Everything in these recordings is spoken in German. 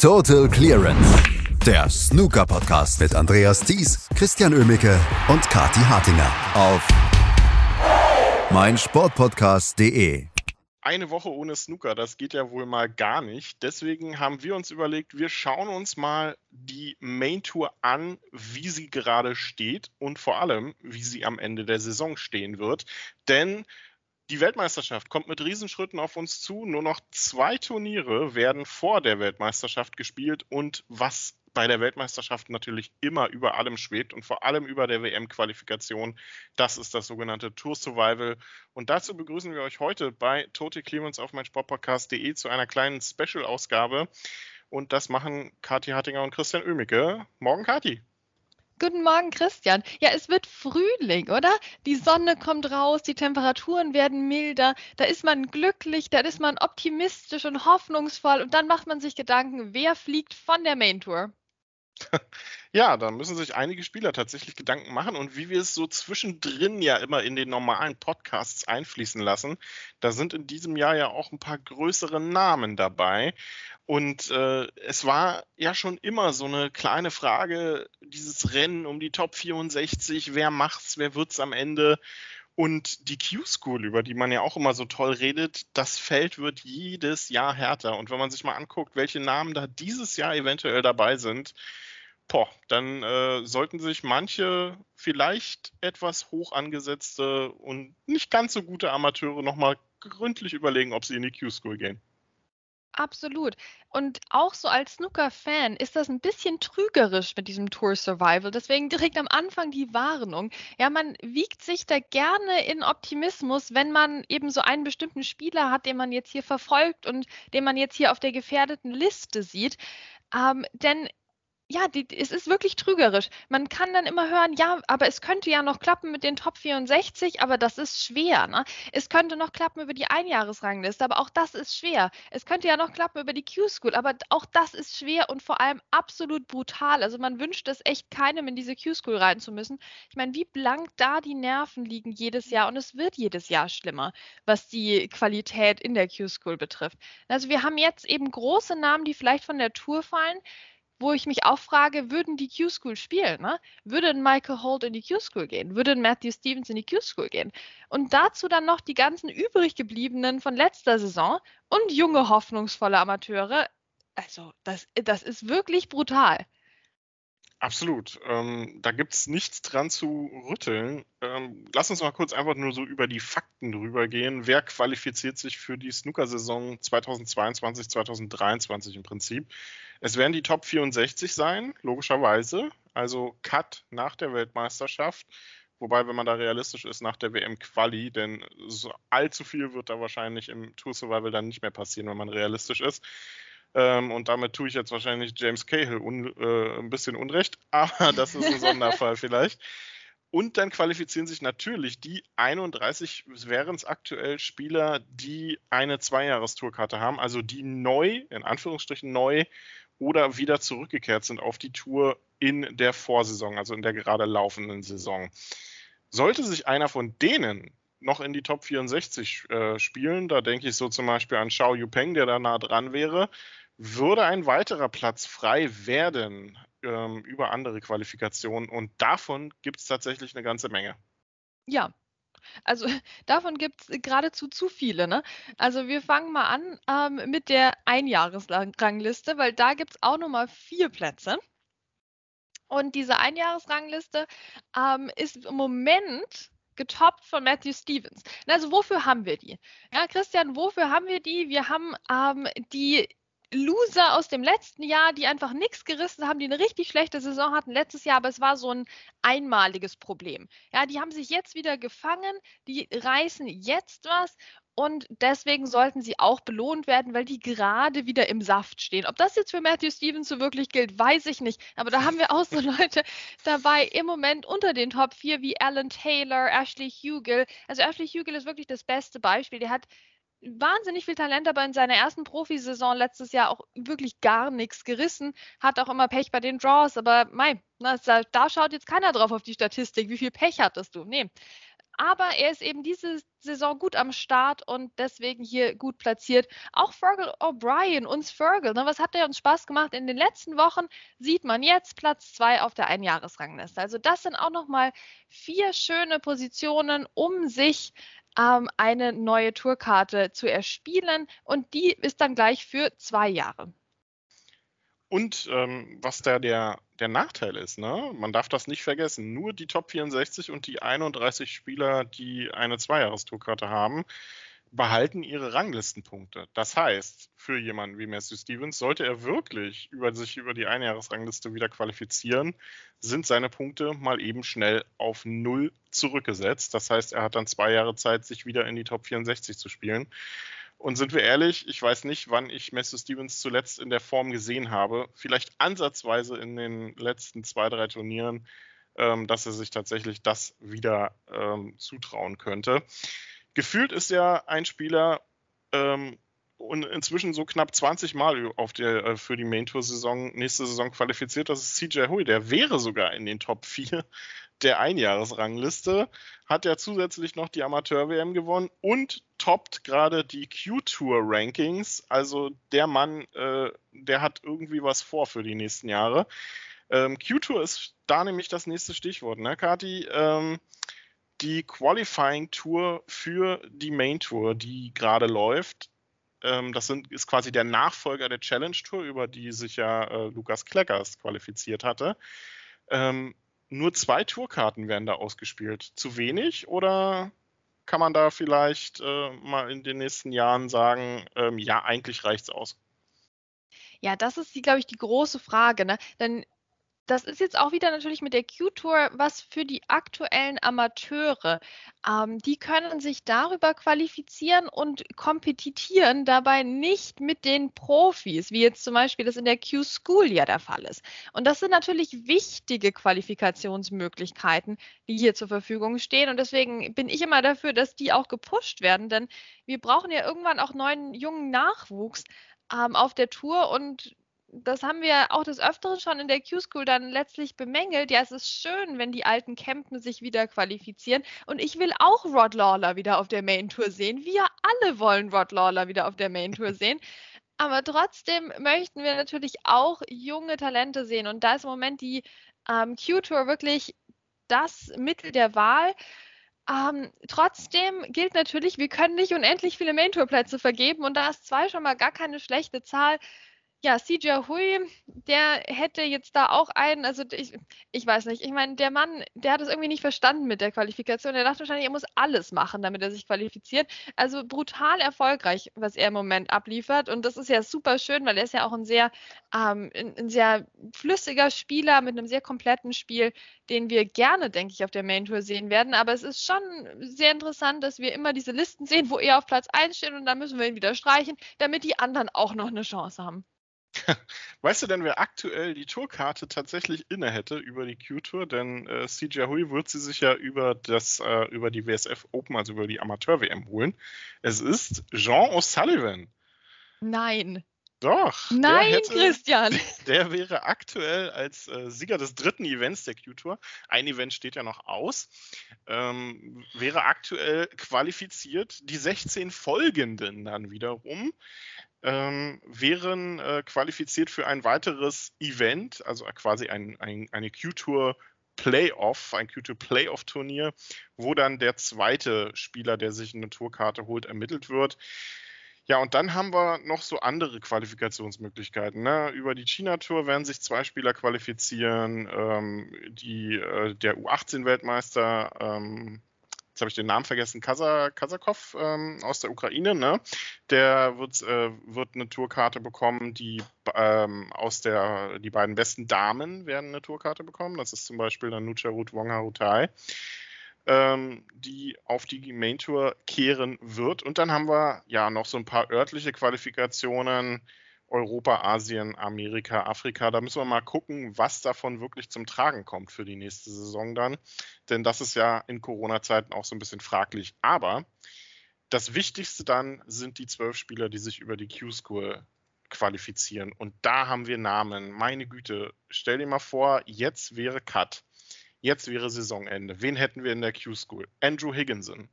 Total Clearance. Der Snooker Podcast mit Andreas Thies, Christian Ömicke und Kati Hartinger auf meinsportpodcast.de. Eine Woche ohne Snooker, das geht ja wohl mal gar nicht. Deswegen haben wir uns überlegt, wir schauen uns mal die Main Tour an, wie sie gerade steht und vor allem, wie sie am Ende der Saison stehen wird. Denn die Weltmeisterschaft kommt mit Riesenschritten auf uns zu. Nur noch zwei Turniere werden vor der Weltmeisterschaft gespielt und was bei der Weltmeisterschaft natürlich immer über allem schwebt und vor allem über der WM-Qualifikation. Das ist das sogenannte Tour Survival. Und dazu begrüßen wir euch heute bei Total Clearance auf meinsportpodcast.de zu einer kleinen Special-Ausgabe. Und das machen Kathi Hartinger und Christian Oemicke. Morgen, Kathi. Guten Morgen, Christian. Ja, es wird Frühling, oder? Die Sonne kommt raus, die Temperaturen werden milder, da ist man glücklich, da ist man optimistisch und hoffnungsvoll und dann macht man sich Gedanken, wer fliegt von der Main Tour? Ja, da müssen sich einige Spieler tatsächlich Gedanken machen und wie wir es so zwischendrin ja immer in den normalen Podcasts einfließen lassen, da sind in diesem Jahr ja auch ein paar größere Namen dabei. Und äh, es war ja schon immer so eine kleine Frage, dieses Rennen um die Top 64, wer macht's, wer wird's am Ende? Und die Q-School, über die man ja auch immer so toll redet, das Feld wird jedes Jahr härter. Und wenn man sich mal anguckt, welche Namen da dieses Jahr eventuell dabei sind, boah, dann äh, sollten sich manche vielleicht etwas hoch angesetzte und nicht ganz so gute Amateure nochmal gründlich überlegen, ob sie in die Q-School gehen. Absolut. Und auch so als Snooker-Fan ist das ein bisschen trügerisch mit diesem Tour Survival. Deswegen direkt am Anfang die Warnung. Ja, man wiegt sich da gerne in Optimismus, wenn man eben so einen bestimmten Spieler hat, den man jetzt hier verfolgt und den man jetzt hier auf der gefährdeten Liste sieht. Ähm, denn ja, die, es ist wirklich trügerisch. Man kann dann immer hören, ja, aber es könnte ja noch klappen mit den Top 64, aber das ist schwer. Ne? Es könnte noch klappen über die Einjahresrangliste, aber auch das ist schwer. Es könnte ja noch klappen über die Q-School, aber auch das ist schwer und vor allem absolut brutal. Also man wünscht es echt keinem, in diese Q-School rein zu müssen. Ich meine, wie blank da die Nerven liegen jedes Jahr und es wird jedes Jahr schlimmer, was die Qualität in der Q-School betrifft. Also wir haben jetzt eben große Namen, die vielleicht von der Tour fallen wo ich mich auch frage, würden die Q-School spielen? Ne? Würde Michael Holt in die Q-School gehen? Würde ein Matthew Stevens in die Q-School gehen? Und dazu dann noch die ganzen übrig gebliebenen von letzter Saison und junge, hoffnungsvolle Amateure. Also, das, das ist wirklich brutal. Absolut. Ähm, da gibt es nichts dran zu rütteln. Ähm, lass uns mal kurz einfach nur so über die Fakten drüber gehen. Wer qualifiziert sich für die Snooker-Saison 2022, 2023 im Prinzip? Es werden die Top 64 sein, logischerweise. Also Cut nach der Weltmeisterschaft. Wobei, wenn man da realistisch ist, nach der WM-Quali, denn so allzu viel wird da wahrscheinlich im Tour Survival dann nicht mehr passieren, wenn man realistisch ist. Ähm, und damit tue ich jetzt wahrscheinlich James Cahill un, äh, ein bisschen Unrecht, aber das ist ein Sonderfall vielleicht. Und dann qualifizieren sich natürlich die 31, wären es aktuell Spieler, die eine Zweijahrestourkarte haben, also die neu, in Anführungsstrichen neu oder wieder zurückgekehrt sind auf die Tour in der Vorsaison, also in der gerade laufenden Saison. Sollte sich einer von denen noch in die Top 64 äh, spielen, da denke ich so zum Beispiel an Xiao Yupeng, der da nah dran wäre, würde ein weiterer Platz frei werden ähm, über andere Qualifikationen und davon gibt es tatsächlich eine ganze Menge. Ja, also davon gibt es geradezu zu viele. Ne? Also wir fangen mal an ähm, mit der Einjahresrangliste, weil da gibt es auch nochmal vier Plätze. Und diese Einjahresrangliste ähm, ist im Moment getoppt von Matthew Stevens. Also wofür haben wir die? Ja, Christian, wofür haben wir die? Wir haben ähm, die Loser aus dem letzten Jahr, die einfach nichts gerissen haben, die eine richtig schlechte Saison hatten letztes Jahr, aber es war so ein einmaliges Problem. Ja, die haben sich jetzt wieder gefangen, die reißen jetzt was und deswegen sollten sie auch belohnt werden, weil die gerade wieder im Saft stehen. Ob das jetzt für Matthew Stevens so wirklich gilt, weiß ich nicht. Aber da haben wir auch so Leute dabei im Moment unter den Top 4 wie Alan Taylor, Ashley Hugel. Also Ashley Hugel ist wirklich das beste Beispiel. Der hat wahnsinnig viel Talent, aber in seiner ersten Profisaison letztes Jahr auch wirklich gar nichts gerissen. Hat auch immer Pech bei den Draws, aber mei, na, da, schaut jetzt keiner drauf auf die Statistik. Wie viel Pech hattest du? Nee. Aber er ist eben diese Saison gut am Start und deswegen hier gut platziert. Auch Fergal O'Brien, uns Fergal, ne, was hat der uns Spaß gemacht in den letzten Wochen? Sieht man jetzt Platz zwei auf der Einjahresrangliste. Also das sind auch nochmal vier schöne Positionen, um sich ähm, eine neue Tourkarte zu erspielen und die ist dann gleich für zwei Jahre. Und ähm, was da der, der Nachteil ist, ne? man darf das nicht vergessen, nur die Top 64 und die 31 Spieler, die eine Zweijahrestourkarte haben, behalten ihre Ranglistenpunkte. Das heißt, für jemanden wie Matthew Stevens, sollte er wirklich über sich über die Einjahresrangliste wieder qualifizieren, sind seine Punkte mal eben schnell auf null zurückgesetzt. Das heißt, er hat dann zwei Jahre Zeit, sich wieder in die Top 64 zu spielen. Und sind wir ehrlich, ich weiß nicht, wann ich Matthew Stevens zuletzt in der Form gesehen habe. Vielleicht ansatzweise in den letzten zwei, drei Turnieren, ähm, dass er sich tatsächlich das wieder ähm, zutrauen könnte. Gefühlt ist er ein Spieler ähm, und inzwischen so knapp 20 Mal auf der, äh, für die Main Tour Saison, nächste Saison qualifiziert. Das ist CJ Hui. Der wäre sogar in den Top 4 der Einjahresrangliste, hat ja zusätzlich noch die Amateur-WM gewonnen und toppt gerade die Q-Tour-Rankings. Also der Mann, äh, der hat irgendwie was vor für die nächsten Jahre. Ähm, Q-Tour ist da nämlich das nächste Stichwort, ne, Kati? Ähm, die Qualifying Tour für die Main Tour, die gerade läuft. Ähm, das sind, ist quasi der Nachfolger der Challenge Tour, über die sich ja äh, Lukas Kleckers qualifiziert hatte. Ähm, nur zwei Tourkarten werden da ausgespielt. Zu wenig oder kann man da vielleicht äh, mal in den nächsten Jahren sagen, ähm, ja, eigentlich reicht es aus? Ja, das ist, glaube ich, die große Frage. Ne? Denn das ist jetzt auch wieder natürlich mit der Q-Tour was für die aktuellen Amateure. Ähm, die können sich darüber qualifizieren und kompetitieren dabei nicht mit den Profis, wie jetzt zum Beispiel das in der Q-School ja der Fall ist. Und das sind natürlich wichtige Qualifikationsmöglichkeiten, die hier zur Verfügung stehen. Und deswegen bin ich immer dafür, dass die auch gepusht werden, denn wir brauchen ja irgendwann auch neuen jungen Nachwuchs ähm, auf der Tour und das haben wir auch des Öfteren schon in der Q-School dann letztlich bemängelt. Ja, es ist schön, wenn die alten Campen sich wieder qualifizieren. Und ich will auch Rod Lawler wieder auf der Main Tour sehen. Wir alle wollen Rod Lawler wieder auf der Main Tour sehen. Aber trotzdem möchten wir natürlich auch junge Talente sehen. Und da ist im Moment die ähm, Q-Tour wirklich das Mittel der Wahl. Ähm, trotzdem gilt natürlich, wir können nicht unendlich viele Main-Tour-Plätze vergeben und da ist zwei schon mal gar keine schlechte Zahl ja, CJ Hui, der hätte jetzt da auch einen, also ich, ich weiß nicht, ich meine, der Mann, der hat es irgendwie nicht verstanden mit der Qualifikation. Er dachte wahrscheinlich, er muss alles machen, damit er sich qualifiziert. Also brutal erfolgreich, was er im Moment abliefert. Und das ist ja super schön, weil er ist ja auch ein sehr, ähm, ein sehr flüssiger Spieler mit einem sehr kompletten Spiel, den wir gerne, denke ich, auf der Main Tour sehen werden. Aber es ist schon sehr interessant, dass wir immer diese Listen sehen, wo er auf Platz 1 steht und dann müssen wir ihn wieder streichen, damit die anderen auch noch eine Chance haben. Weißt du denn, wer aktuell die Tourkarte tatsächlich inne hätte über die Q-Tour? Denn äh, CJ Hui wird sie sich ja über, das, äh, über die WSF Open, also über die Amateur-WM holen. Es ist Jean O'Sullivan. Nein. Doch. Nein, hätte, Christian. Der wäre aktuell als äh, Sieger des dritten Events der Q-Tour, ein Event steht ja noch aus, ähm, wäre aktuell qualifiziert. Die 16 folgenden dann wiederum ähm, wären äh, qualifiziert für ein weiteres Event, also quasi ein, ein, eine Q-Tour Playoff, ein Q2 Playoff Turnier, wo dann der zweite Spieler, der sich eine Tourkarte holt, ermittelt wird. Ja, und dann haben wir noch so andere Qualifikationsmöglichkeiten. Ne? Über die China-Tour werden sich zwei Spieler qualifizieren. Ähm, die, äh, der U18-Weltmeister ähm, jetzt habe ich den Namen vergessen, Kasakov ähm, aus der Ukraine, ne? Der wird, äh, wird eine Tourkarte bekommen, die ähm, aus der, die beiden besten Damen werden eine Tourkarte bekommen. Das ist zum Beispiel dann Nucharut Wongharutai, ähm, die auf die Main Tour kehren wird. Und dann haben wir ja noch so ein paar örtliche Qualifikationen Europa, Asien, Amerika, Afrika. Da müssen wir mal gucken, was davon wirklich zum Tragen kommt für die nächste Saison dann. Denn das ist ja in Corona-Zeiten auch so ein bisschen fraglich. Aber das Wichtigste dann sind die zwölf Spieler, die sich über die Q-School qualifizieren. Und da haben wir Namen. Meine Güte, stell dir mal vor, jetzt wäre Cut. Jetzt wäre Saisonende. Wen hätten wir in der Q-School? Andrew Higginson,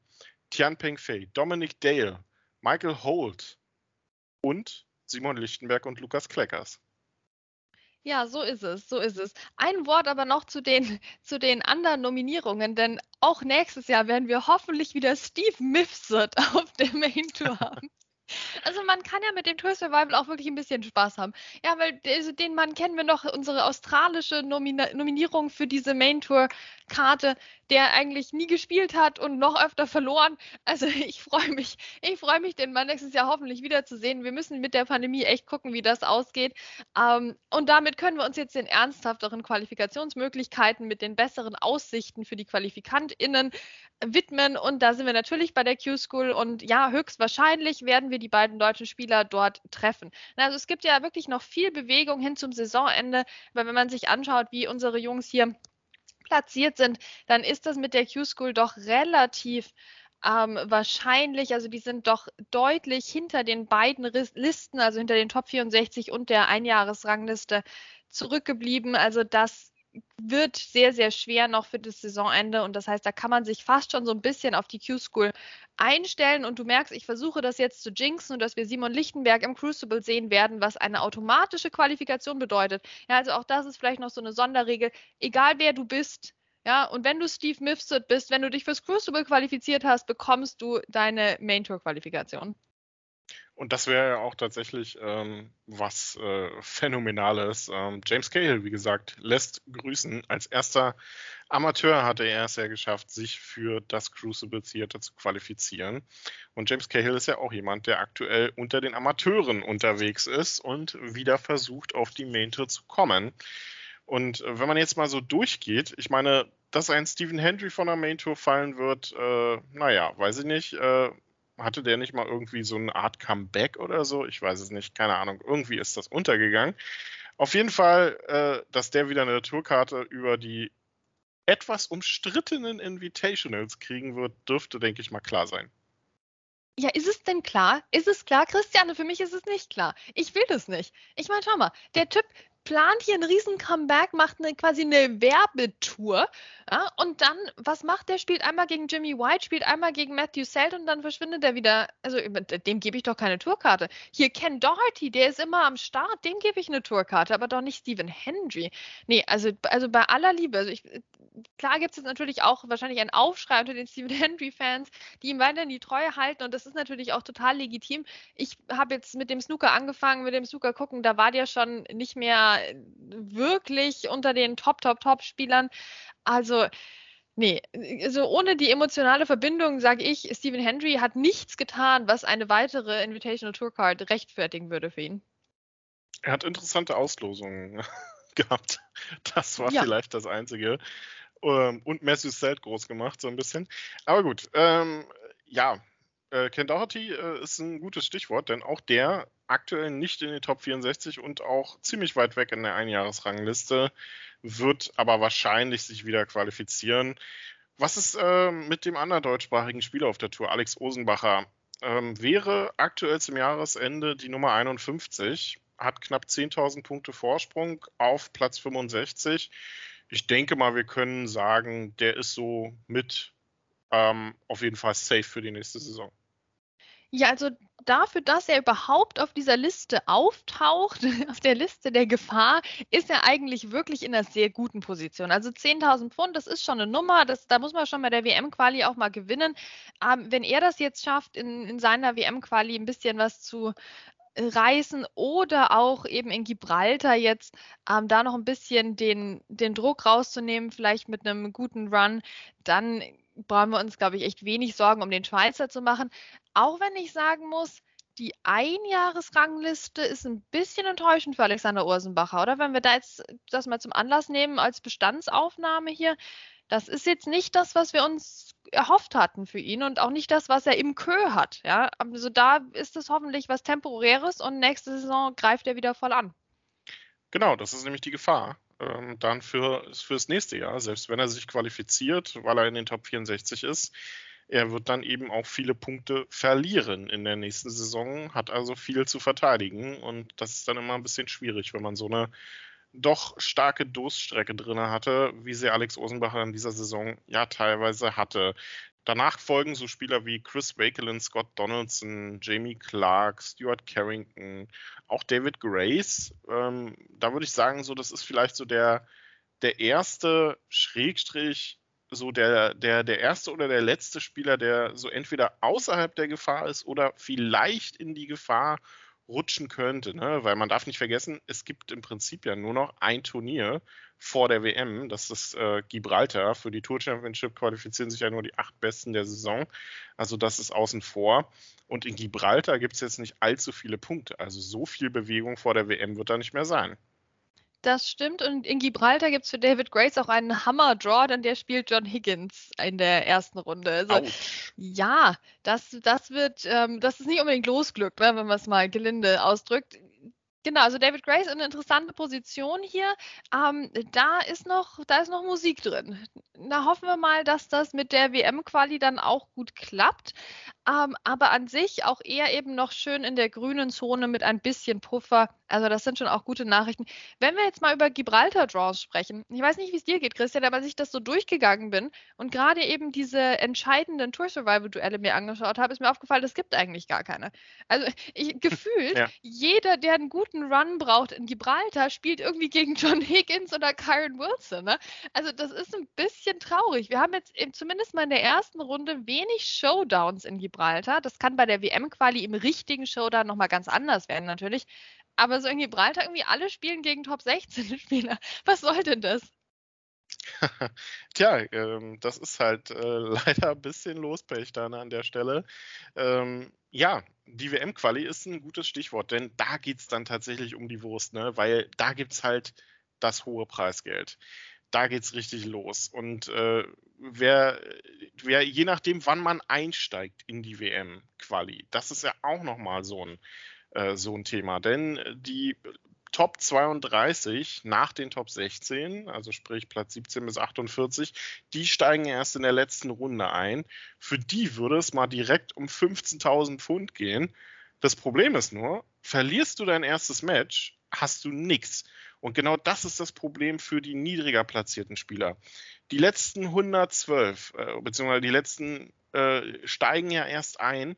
Tian Peng Fei, Dominic Dale, Michael Holt und Simon Lichtenberg und Lukas Kleckers. Ja, so ist es, so ist es. Ein Wort aber noch zu den, zu den anderen Nominierungen, denn auch nächstes Jahr werden wir hoffentlich wieder Steve Mifsud auf der Main Tour haben. Also man kann ja mit dem Tour Survival auch wirklich ein bisschen Spaß haben. Ja, weil also den Mann kennen wir noch, unsere australische Nomina Nominierung für diese Main Tour Karte, der eigentlich nie gespielt hat und noch öfter verloren. Also ich freue mich, ich freue mich, den Mann nächstes Jahr hoffentlich wiederzusehen. Wir müssen mit der Pandemie echt gucken, wie das ausgeht. Ähm, und damit können wir uns jetzt den ernsthafteren Qualifikationsmöglichkeiten mit den besseren Aussichten für die QualifikantInnen widmen. Und da sind wir natürlich bei der Q-School. Und ja, höchstwahrscheinlich werden wir die beiden deutschen Spieler dort treffen. Also es gibt ja wirklich noch viel Bewegung hin zum Saisonende, weil wenn man sich anschaut, wie unsere Jungs hier platziert sind, dann ist das mit der Q-School doch relativ ähm, wahrscheinlich, also die sind doch deutlich hinter den beiden Listen, also hinter den Top 64 und der Einjahresrangliste zurückgeblieben. Also das wird sehr, sehr schwer noch für das Saisonende. Und das heißt, da kann man sich fast schon so ein bisschen auf die Q-School einstellen. Und du merkst, ich versuche das jetzt zu jinxen und dass wir Simon Lichtenberg im Crucible sehen werden, was eine automatische Qualifikation bedeutet. Ja, also auch das ist vielleicht noch so eine Sonderregel. Egal wer du bist, ja, und wenn du Steve Mifsud bist, wenn du dich fürs Crucible qualifiziert hast, bekommst du deine Main Tour Qualifikation. Und das wäre ja auch tatsächlich ähm, was äh, Phänomenales. Ähm, James Cahill, wie gesagt, lässt grüßen. Als erster Amateur hatte er es ja geschafft, sich für das Crucible Theater zu qualifizieren. Und James Cahill ist ja auch jemand, der aktuell unter den Amateuren unterwegs ist und wieder versucht, auf die Main Tour zu kommen. Und äh, wenn man jetzt mal so durchgeht, ich meine, dass ein Stephen Hendry von der Main Tour fallen wird, äh, naja, weiß ich nicht. Äh, hatte der nicht mal irgendwie so eine Art Comeback oder so? Ich weiß es nicht, keine Ahnung. Irgendwie ist das untergegangen. Auf jeden Fall, äh, dass der wieder eine Tourkarte über die etwas umstrittenen Invitationals kriegen wird, dürfte, denke ich mal, klar sein. Ja, ist es denn klar? Ist es klar, Christiane? Für mich ist es nicht klar. Ich will das nicht. Ich meine, schau mal, der Typ plant hier einen riesen Comeback, macht eine, quasi eine Werbetour. Ja, und dann, was macht der? Spielt einmal gegen Jimmy White, spielt einmal gegen Matthew Selt und dann verschwindet er wieder. Also dem gebe ich doch keine Tourkarte. Hier Ken Doherty, der ist immer am Start, dem gebe ich eine Tourkarte, aber doch nicht Stephen Hendry. Nee, also, also bei aller Liebe, also ich, klar gibt es jetzt natürlich auch wahrscheinlich einen Aufschrei unter den Stephen Hendry-Fans, die ihm weiterhin die Treue halten und das ist natürlich auch total legitim. Ich habe jetzt mit dem Snooker angefangen, mit dem Snooker gucken, da war der schon nicht mehr wirklich unter den Top, Top, Top-Spielern. Also, Nee, also ohne die emotionale Verbindung sage ich, Stephen Hendry hat nichts getan, was eine weitere Invitational Tour Card rechtfertigen würde für ihn. Er hat interessante Auslosungen gehabt. Das war ja. vielleicht das Einzige. Ähm, und Matthew Selt groß gemacht, so ein bisschen. Aber gut, ähm, ja, äh, Ken Doherty äh, ist ein gutes Stichwort, denn auch der aktuell nicht in den Top 64 und auch ziemlich weit weg in der Einjahresrangliste, wird aber wahrscheinlich sich wieder qualifizieren. Was ist äh, mit dem anderen deutschsprachigen Spieler auf der Tour, Alex Osenbacher? Ähm, wäre aktuell zum Jahresende die Nummer 51, hat knapp 10.000 Punkte Vorsprung auf Platz 65. Ich denke mal, wir können sagen, der ist so mit ähm, auf jeden Fall safe für die nächste Saison. Ja, also dafür, dass er überhaupt auf dieser Liste auftaucht, auf der Liste der Gefahr, ist er eigentlich wirklich in einer sehr guten Position. Also 10.000 Pfund, das ist schon eine Nummer, das, da muss man schon bei der WM-Quali auch mal gewinnen. Ähm, wenn er das jetzt schafft, in, in seiner WM-Quali ein bisschen was zu reißen oder auch eben in Gibraltar jetzt ähm, da noch ein bisschen den, den Druck rauszunehmen, vielleicht mit einem guten Run, dann brauchen wir uns, glaube ich, echt wenig Sorgen um den Schweizer zu machen. Auch wenn ich sagen muss, die Einjahresrangliste ist ein bisschen enttäuschend für Alexander Ursenbacher, oder? Wenn wir da jetzt das mal zum Anlass nehmen als Bestandsaufnahme hier, das ist jetzt nicht das, was wir uns erhofft hatten für ihn und auch nicht das, was er im Kö hat. Ja, also da ist es hoffentlich was Temporäres und nächste Saison greift er wieder voll an. Genau, das ist nämlich die Gefahr ähm, dann für, fürs nächste Jahr, selbst wenn er sich qualifiziert, weil er in den Top 64 ist. Er wird dann eben auch viele Punkte verlieren in der nächsten Saison, hat also viel zu verteidigen und das ist dann immer ein bisschen schwierig, wenn man so eine doch starke Durststrecke drin hatte, wie sie Alex Osenbacher in dieser Saison ja teilweise hatte. Danach folgen so Spieler wie Chris Wakelin, Scott Donaldson, Jamie Clark, Stuart Carrington, auch David Grace. Ähm, da würde ich sagen, so das ist vielleicht so der, der erste Schrägstrich so der, der, der erste oder der letzte Spieler, der so entweder außerhalb der Gefahr ist oder vielleicht in die Gefahr rutschen könnte, ne? weil man darf nicht vergessen, es gibt im Prinzip ja nur noch ein Turnier vor der WM, das ist äh, Gibraltar. Für die Tour Championship qualifizieren sich ja nur die acht Besten der Saison, also das ist außen vor. Und in Gibraltar gibt es jetzt nicht allzu viele Punkte, also so viel Bewegung vor der WM wird da nicht mehr sein. Das stimmt. Und in Gibraltar gibt es für David Grace auch einen Hammer-Draw, denn der spielt John Higgins in der ersten Runde. Also, ja, das, das wird, ähm, das ist nicht unbedingt Losglück, ne, wenn man es mal gelinde ausdrückt. Genau, also David Grace in eine interessante Position hier. Ähm, da ist noch, da ist noch Musik drin. Da hoffen wir mal, dass das mit der WM-Quali dann auch gut klappt. Ähm, aber an sich auch eher eben noch schön in der grünen Zone mit ein bisschen Puffer. Also das sind schon auch gute Nachrichten. Wenn wir jetzt mal über Gibraltar-Draws sprechen, ich weiß nicht, wie es dir geht, Christian, aber als ich das so durchgegangen bin und gerade eben diese entscheidenden Tour-Survival-Duelle mir angeschaut habe, ist mir aufgefallen, es gibt eigentlich gar keine. Also ich, gefühlt, ja. jeder, der einen guten Run braucht in Gibraltar, spielt irgendwie gegen John Higgins oder Kyron Wilson. Ne? Also das ist ein bisschen traurig. Wir haben jetzt zumindest mal in der ersten Runde wenig Showdowns in Gibraltar. Gibraltar. Das kann bei der WM-Quali im richtigen Showdown nochmal ganz anders werden, natürlich. Aber so in Gibraltar irgendwie alle spielen gegen Top 16 Spieler. Was soll denn das? Tja, ähm, das ist halt äh, leider ein bisschen Lospech dann an der Stelle. Ähm, ja, die WM-Quali ist ein gutes Stichwort, denn da geht es dann tatsächlich um die Wurst, ne? weil da gibt es halt das hohe Preisgeld da geht's richtig los. Und äh, wer, wer, je nachdem, wann man einsteigt in die WM-Quali, das ist ja auch nochmal so ein, äh, so ein Thema. Denn die Top 32 nach den Top 16, also sprich Platz 17 bis 48, die steigen erst in der letzten Runde ein. Für die würde es mal direkt um 15.000 Pfund gehen. Das Problem ist nur, verlierst du dein erstes Match, hast du nichts. Und genau das ist das Problem für die niedriger platzierten Spieler. Die letzten 112, äh, beziehungsweise die letzten äh, steigen ja erst ein.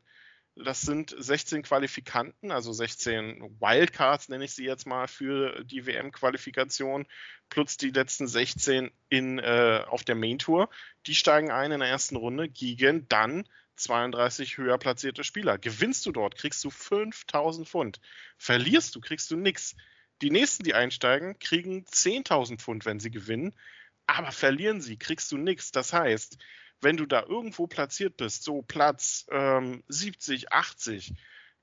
Das sind 16 Qualifikanten, also 16 Wildcards nenne ich sie jetzt mal für die WM-Qualifikation, plus die letzten 16 in, äh, auf der Main Tour. Die steigen ein in der ersten Runde gegen dann 32 höher platzierte Spieler. Gewinnst du dort, kriegst du 5000 Pfund. Verlierst du, kriegst du nichts. Die nächsten, die einsteigen, kriegen 10.000 Pfund, wenn sie gewinnen, aber verlieren sie, kriegst du nichts. Das heißt, wenn du da irgendwo platziert bist, so Platz ähm, 70, 80,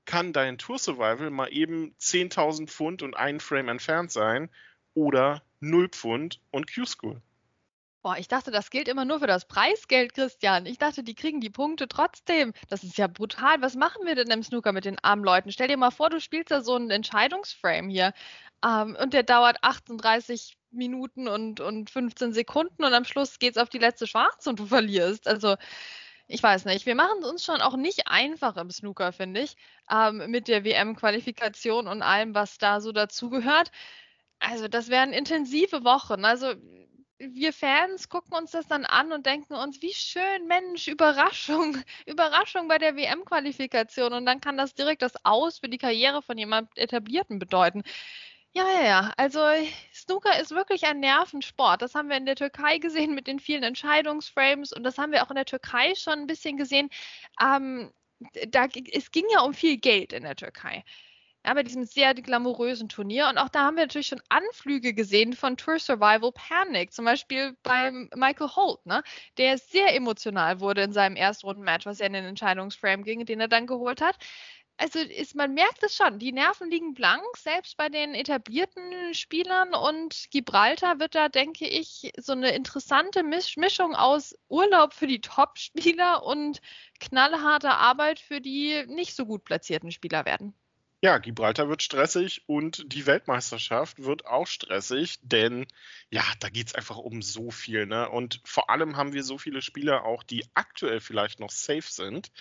kann dein Tour Survival mal eben 10.000 Pfund und einen Frame entfernt sein oder 0 Pfund und Q-School. Boah, ich dachte, das gilt immer nur für das Preisgeld, Christian. Ich dachte, die kriegen die Punkte trotzdem. Das ist ja brutal. Was machen wir denn im Snooker mit den armen Leuten? Stell dir mal vor, du spielst da so einen Entscheidungsframe hier. Ähm, und der dauert 38 Minuten und, und 15 Sekunden und am Schluss geht es auf die letzte Schwarze und du verlierst. Also ich weiß nicht, wir machen es uns schon auch nicht einfach im Snooker, finde ich, ähm, mit der WM-Qualifikation und allem, was da so dazugehört. Also das wären intensive Wochen. Also wir Fans gucken uns das dann an und denken uns, wie schön, Mensch, Überraschung, Überraschung bei der WM-Qualifikation. Und dann kann das direkt das Aus für die Karriere von jemand Etablierten bedeuten. Ja, ja, ja. Also Snooker ist wirklich ein Nervensport. Das haben wir in der Türkei gesehen mit den vielen Entscheidungsframes und das haben wir auch in der Türkei schon ein bisschen gesehen. Ähm, da, es ging ja um viel Geld in der Türkei. Ja, bei diesem sehr glamourösen Turnier. Und auch da haben wir natürlich schon Anflüge gesehen von Tour Survival Panic. Zum Beispiel beim Michael Holt, ne, der sehr emotional wurde in seinem Erstrundenmatch, was ja in den Entscheidungsframe ging, den er dann geholt hat also ist, man merkt es schon, die Nerven liegen blank, selbst bei den etablierten Spielern und Gibraltar wird da, denke ich, so eine interessante Mischung aus Urlaub für die Top-Spieler und knallharter Arbeit für die nicht so gut platzierten Spieler werden. Ja, Gibraltar wird stressig und die Weltmeisterschaft wird auch stressig, denn ja, da geht es einfach um so viel. Ne? Und vor allem haben wir so viele Spieler auch, die aktuell vielleicht noch safe sind,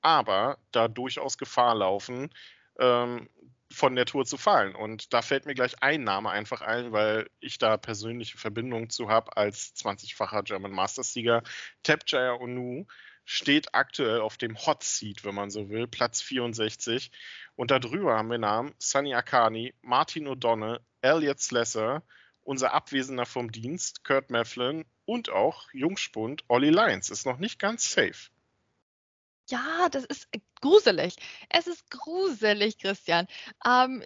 aber da durchaus Gefahr laufen, ähm, von der Tour zu fallen. Und da fällt mir gleich ein Name einfach ein, weil ich da persönliche Verbindungen zu habe als 20-facher German Masters-Sieger. Tapjaya Onu steht aktuell auf dem Hot Seat, wenn man so will, Platz 64. Und darüber haben wir Namen Sunny Akani, Martin O'Donnell, Elliot Slesser, unser Abwesender vom Dienst, Kurt Mefflin und auch Jungspund Olli Lyons. Ist noch nicht ganz safe. Ja, das ist gruselig. Es ist gruselig, Christian. Ähm,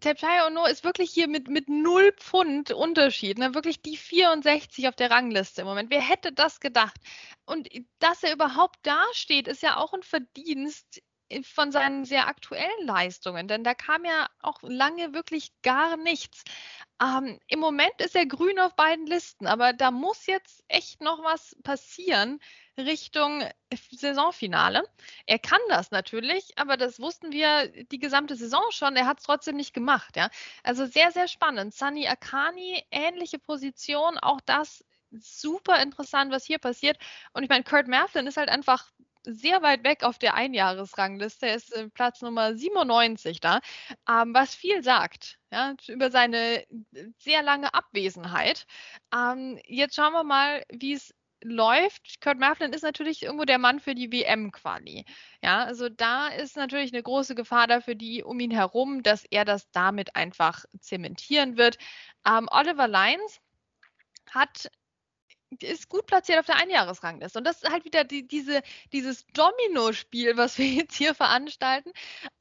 Tepchai Ono ist wirklich hier mit, mit null Pfund Unterschied. Ne? Wirklich die 64 auf der Rangliste im Moment. Wer hätte das gedacht? Und dass er überhaupt dasteht, ist ja auch ein Verdienst von seinen sehr aktuellen Leistungen, denn da kam ja auch lange wirklich gar nichts. Ähm, Im Moment ist er grün auf beiden Listen, aber da muss jetzt echt noch was passieren Richtung Saisonfinale. Er kann das natürlich, aber das wussten wir die gesamte Saison schon. Er hat es trotzdem nicht gemacht. Ja? Also sehr, sehr spannend. Sunny Akani, ähnliche Position, auch das super interessant, was hier passiert. Und ich meine, Kurt Merflin ist halt einfach sehr weit weg auf der Einjahresrangliste. Er ist äh, Platz Nummer 97 da, ähm, was viel sagt ja, über seine äh, sehr lange Abwesenheit. Ähm, jetzt schauen wir mal, wie es läuft. Kurt Maflin ist natürlich irgendwo der Mann für die WM-Quali. Ja, also da ist natürlich eine große Gefahr dafür, die um ihn herum, dass er das damit einfach zementieren wird. Ähm, Oliver Lyons hat ist gut platziert auf der Einjahresrangliste. Und das ist halt wieder die, diese, dieses Domino-Spiel, was wir jetzt hier veranstalten.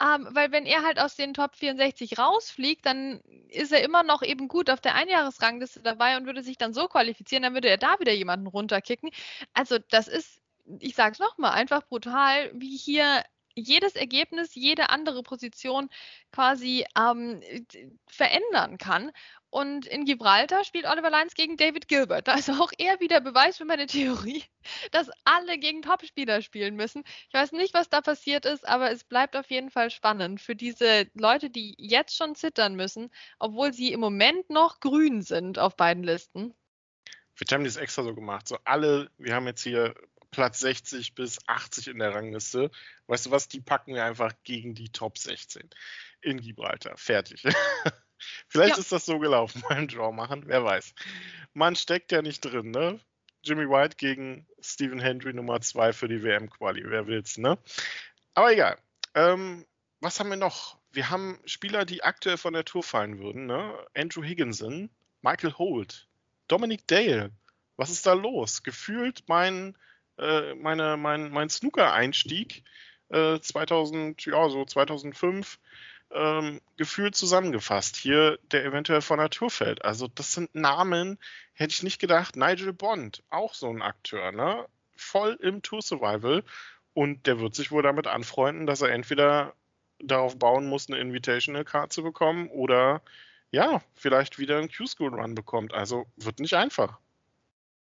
Ähm, weil wenn er halt aus den Top 64 rausfliegt, dann ist er immer noch eben gut auf der Einjahresrangliste dabei und würde sich dann so qualifizieren, dann würde er da wieder jemanden runterkicken. Also das ist, ich sage es nochmal, einfach brutal, wie hier jedes Ergebnis, jede andere Position quasi ähm, verändern kann. Und in Gibraltar spielt Oliver Lyons gegen David Gilbert. Da ist auch eher wieder Beweis für meine Theorie, dass alle gegen Topspieler spielen müssen. Ich weiß nicht, was da passiert ist, aber es bleibt auf jeden Fall spannend für diese Leute, die jetzt schon zittern müssen, obwohl sie im Moment noch grün sind auf beiden Listen. Wir haben das extra so gemacht. So alle, wir haben jetzt hier Platz 60 bis 80 in der Rangliste. Weißt du was? Die packen wir einfach gegen die Top 16 in Gibraltar. Fertig. Vielleicht ja. ist das so gelaufen, einen Draw machen, wer weiß. Man steckt ja nicht drin, ne? Jimmy White gegen Stephen Hendry Nummer 2 für die WM-Quali, wer will's, ne? Aber egal. Ähm, was haben wir noch? Wir haben Spieler, die aktuell von der Tour fallen würden, ne? Andrew Higginson, Michael Holt, Dominic Dale. Was ist da los? Gefühlt mein, äh, meine, mein, mein Snooker-Einstieg äh, 2000, ja, so 2005 ähm, gefühlt zusammengefasst. Hier der eventuell von Natur fällt. Also das sind Namen, hätte ich nicht gedacht. Nigel Bond, auch so ein Akteur, ne? Voll im Tour Survival. Und der wird sich wohl damit anfreunden, dass er entweder darauf bauen muss, eine Invitational Card zu bekommen oder ja, vielleicht wieder einen Q-School Run bekommt. Also wird nicht einfach.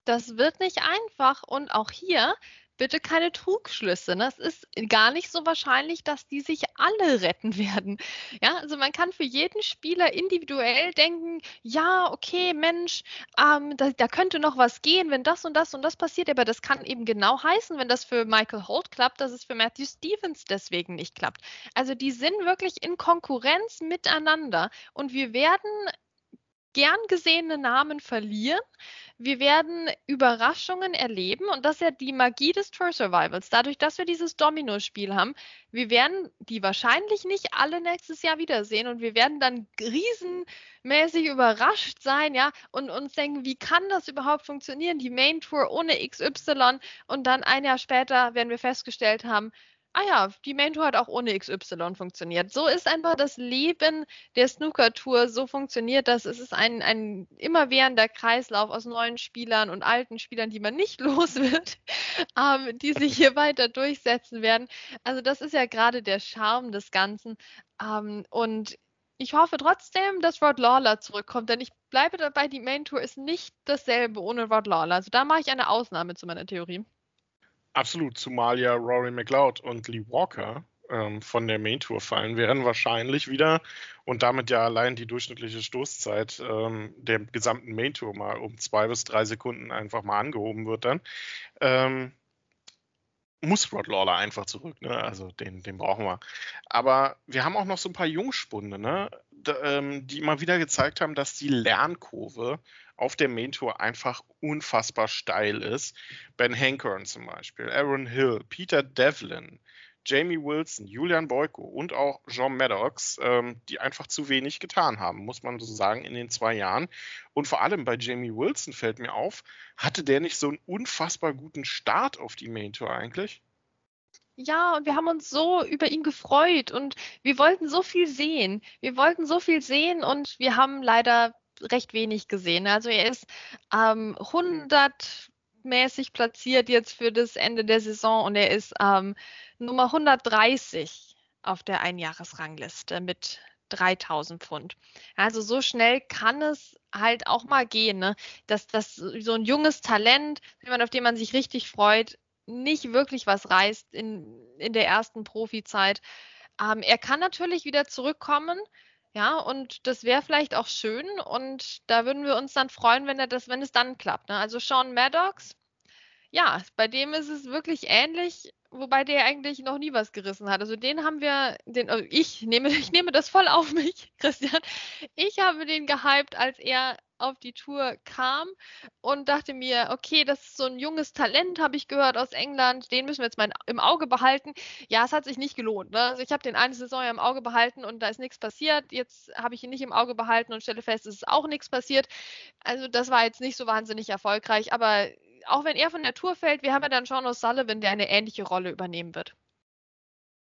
Das wird nicht einfach und auch hier bitte keine Trugschlüsse. Ne? Es ist gar nicht so wahrscheinlich, dass die sich alle retten werden. Ja, also man kann für jeden Spieler individuell denken, ja, okay, Mensch, ähm, da, da, könnte noch was gehen, wenn das und das und das passiert. Aber das kann eben genau heißen, wenn das für Michael Holt klappt, dass es für Matthew Stevens deswegen nicht klappt. Also die sind wirklich in Konkurrenz miteinander und wir werden gern gesehene Namen verlieren. Wir werden Überraschungen erleben und das ist ja die Magie des Tour Survivals. Dadurch, dass wir dieses Domino-Spiel haben, wir werden die wahrscheinlich nicht alle nächstes Jahr wiedersehen und wir werden dann riesenmäßig überrascht sein, ja, und uns denken, wie kann das überhaupt funktionieren? Die Main Tour ohne XY und dann ein Jahr später werden wir festgestellt haben, ah ja, die Main Tour hat auch ohne XY funktioniert. So ist einfach das Leben der Snooker-Tour so funktioniert, dass es ist ein, ein immerwährender Kreislauf aus neuen Spielern und alten Spielern, die man nicht los wird, ähm, die sich hier weiter durchsetzen werden. Also das ist ja gerade der Charme des Ganzen. Ähm, und ich hoffe trotzdem, dass Rod Lawler zurückkommt, denn ich bleibe dabei, die Main Tour ist nicht dasselbe ohne Rod Lawler. Also da mache ich eine Ausnahme zu meiner Theorie. Absolut, zumal ja Rory McLeod und Lee Walker ähm, von der Main Tour fallen werden, wahrscheinlich wieder und damit ja allein die durchschnittliche Stoßzeit ähm, der gesamten Main Tour mal um zwei bis drei Sekunden einfach mal angehoben wird dann. Ähm, muss Rod Lawler einfach zurück, ne? Also den, den brauchen wir. Aber wir haben auch noch so ein paar Jungspunde, ne? D ähm, die immer wieder gezeigt haben, dass die Lernkurve auf der Main Tour einfach unfassbar steil ist. Ben Hankern zum Beispiel, Aaron Hill, Peter Devlin, Jamie Wilson, Julian Boyko und auch Jean Maddox, ähm, die einfach zu wenig getan haben, muss man so sagen, in den zwei Jahren. Und vor allem bei Jamie Wilson fällt mir auf, hatte der nicht so einen unfassbar guten Start auf die Main Tour eigentlich? Ja, und wir haben uns so über ihn gefreut und wir wollten so viel sehen. Wir wollten so viel sehen und wir haben leider recht wenig gesehen. Also er ist ähm, 100 mäßig platziert jetzt für das Ende der Saison und er ist ähm, Nummer 130 auf der Einjahresrangliste mit 3000 Pfund. Also so schnell kann es halt auch mal gehen, ne? dass das so ein junges Talent, jemand, auf den man sich richtig freut, nicht wirklich was reißt in, in der ersten Profizeit. Ähm, er kann natürlich wieder zurückkommen, ja, und das wäre vielleicht auch schön und da würden wir uns dann freuen, wenn er das, wenn es dann klappt. Ne? Also Sean Maddox, ja, bei dem ist es wirklich ähnlich, wobei der eigentlich noch nie was gerissen hat. Also den haben wir, den, also ich nehme, ich nehme das voll auf mich, Christian. Ich habe den gehypt, als er auf die Tour kam und dachte mir, okay, das ist so ein junges Talent, habe ich gehört aus England, den müssen wir jetzt mal im Auge behalten. Ja, es hat sich nicht gelohnt. Ne? Also ich habe den eine Saison ja im Auge behalten und da ist nichts passiert. Jetzt habe ich ihn nicht im Auge behalten und stelle fest, es ist auch nichts passiert. Also das war jetzt nicht so wahnsinnig erfolgreich, aber auch wenn er von der Tour fällt, wir haben ja dann Sean O'Sullivan, der eine ähnliche Rolle übernehmen wird.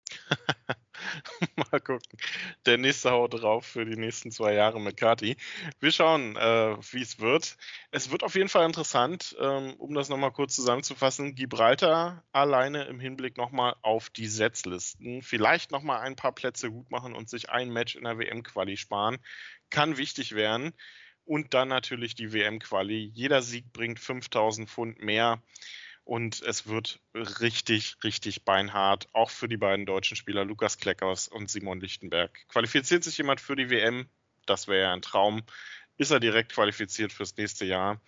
Mal gucken. Der nächste haut drauf für die nächsten zwei Jahre mit Kati. Wir schauen, äh, wie es wird. Es wird auf jeden Fall interessant, ähm, um das nochmal kurz zusammenzufassen. Gibraltar alleine im Hinblick nochmal auf die Setzlisten. Vielleicht nochmal ein paar Plätze gut machen und sich ein Match in der WM-Quali sparen. Kann wichtig werden. Und dann natürlich die WM-Quali. Jeder Sieg bringt 5000 Pfund mehr. Und es wird richtig, richtig beinhart, auch für die beiden deutschen Spieler Lukas Kleckers und Simon Lichtenberg. Qualifiziert sich jemand für die WM? Das wäre ja ein Traum. Ist er direkt qualifiziert fürs nächste Jahr?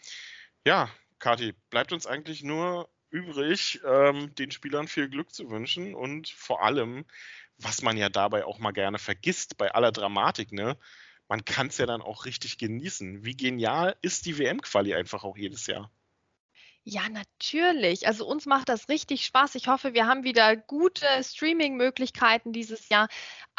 Ja, Kati, bleibt uns eigentlich nur übrig, ähm, den Spielern viel Glück zu wünschen und vor allem, was man ja dabei auch mal gerne vergisst, bei aller Dramatik, ne? Man kann es ja dann auch richtig genießen. Wie genial ist die WM-Quali einfach auch jedes Jahr? Ja, natürlich. Also uns macht das richtig Spaß. Ich hoffe, wir haben wieder gute Streaming-Möglichkeiten dieses Jahr.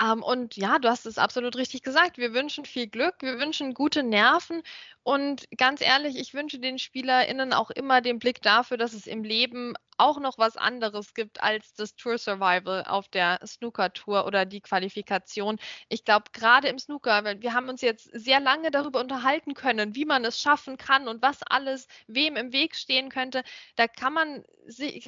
Ähm, und ja, du hast es absolut richtig gesagt. Wir wünschen viel Glück, wir wünschen gute Nerven. Und ganz ehrlich, ich wünsche den SpielerInnen auch immer den Blick dafür, dass es im Leben auch noch was anderes gibt als das Tour Survival auf der Snooker Tour oder die Qualifikation. Ich glaube, gerade im Snooker, weil wir haben uns jetzt sehr lange darüber unterhalten können, wie man es schaffen kann und was alles wem im Weg stehen könnte, da kann man,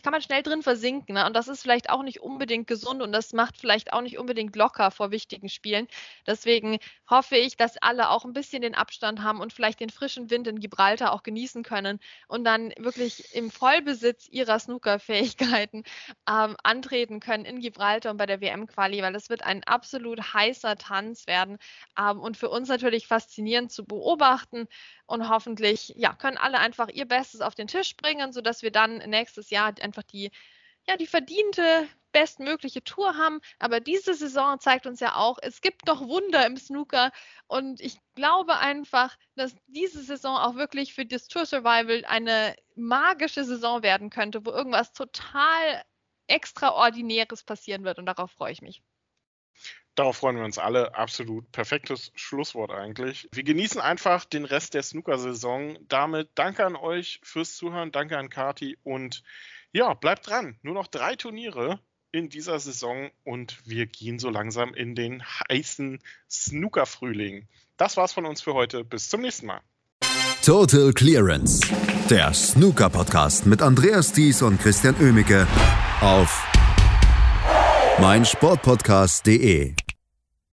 kann man schnell drin versinken. Ne? Und das ist vielleicht auch nicht unbedingt gesund und das macht vielleicht auch nicht unbedingt locker vor wichtigen Spielen. Deswegen hoffe ich, dass alle auch ein bisschen den Abstand haben und vielleicht den frischen Wind in Gibraltar auch genießen können und dann wirklich im Vollbesitz ihrer Snooker Snooker-Fähigkeiten ähm, antreten können in Gibraltar und bei der WM-Quali, weil es wird ein absolut heißer Tanz werden ähm, und für uns natürlich faszinierend zu beobachten und hoffentlich ja, können alle einfach ihr Bestes auf den Tisch bringen, sodass wir dann nächstes Jahr einfach die ja, die verdiente bestmögliche Tour haben. Aber diese Saison zeigt uns ja auch, es gibt doch Wunder im Snooker. Und ich glaube einfach, dass diese Saison auch wirklich für das Tour Survival eine magische Saison werden könnte, wo irgendwas total Extraordinäres passieren wird. Und darauf freue ich mich. Darauf freuen wir uns alle. Absolut perfektes Schlusswort eigentlich. Wir genießen einfach den Rest der Snooker-Saison. Damit danke an euch fürs Zuhören. Danke an Kati und ja, bleibt dran. Nur noch drei Turniere in dieser Saison und wir gehen so langsam in den heißen Snooker-Frühling. Das war's von uns für heute. Bis zum nächsten Mal. Total Clearance, der Snooker-Podcast mit Andreas Thies und Christian Ömicke auf meinsportpodcast.de.